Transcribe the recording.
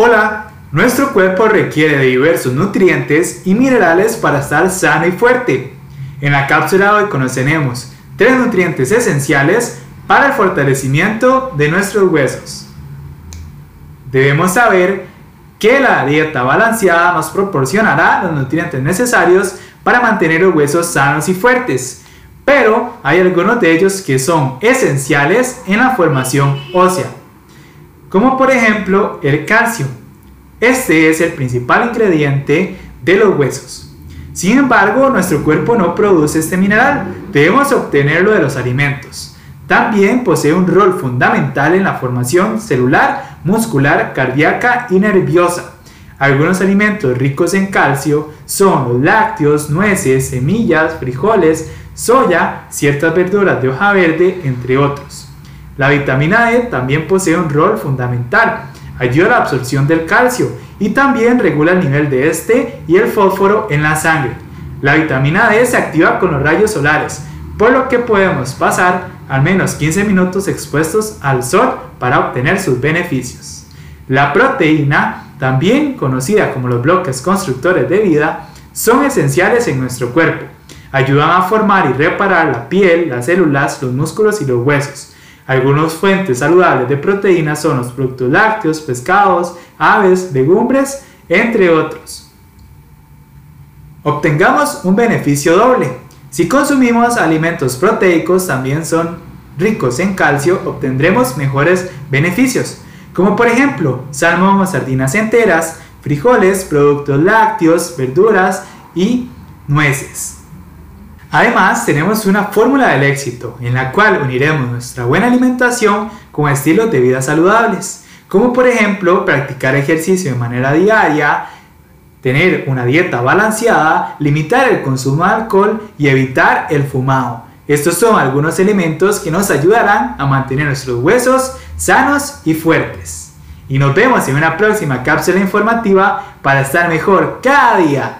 Hola, nuestro cuerpo requiere de diversos nutrientes y minerales para estar sano y fuerte. En la cápsula hoy conoceremos tres nutrientes esenciales para el fortalecimiento de nuestros huesos. Debemos saber que la dieta balanceada nos proporcionará los nutrientes necesarios para mantener los huesos sanos y fuertes, pero hay algunos de ellos que son esenciales en la formación ósea como por ejemplo el calcio. Este es el principal ingrediente de los huesos. Sin embargo, nuestro cuerpo no produce este mineral, debemos obtenerlo de los alimentos. También posee un rol fundamental en la formación celular, muscular, cardíaca y nerviosa. Algunos alimentos ricos en calcio son los lácteos, nueces, semillas, frijoles, soya, ciertas verduras de hoja verde, entre otros. La vitamina E también posee un rol fundamental. Ayuda a la absorción del calcio y también regula el nivel de este y el fósforo en la sangre. La vitamina D se activa con los rayos solares, por lo que podemos pasar al menos 15 minutos expuestos al sol para obtener sus beneficios. La proteína, también conocida como los bloques constructores de vida, son esenciales en nuestro cuerpo. Ayudan a formar y reparar la piel, las células, los músculos y los huesos. Algunas fuentes saludables de proteínas son los productos lácteos, pescados, aves, legumbres, entre otros. Obtengamos un beneficio doble. Si consumimos alimentos proteicos también son ricos en calcio, obtendremos mejores beneficios, como por ejemplo salmón o sardinas enteras, frijoles, productos lácteos, verduras y nueces. Además, tenemos una fórmula del éxito en la cual uniremos nuestra buena alimentación con estilos de vida saludables, como por ejemplo practicar ejercicio de manera diaria, tener una dieta balanceada, limitar el consumo de alcohol y evitar el fumado. Estos son algunos elementos que nos ayudarán a mantener nuestros huesos sanos y fuertes. Y nos vemos en una próxima cápsula informativa para estar mejor cada día.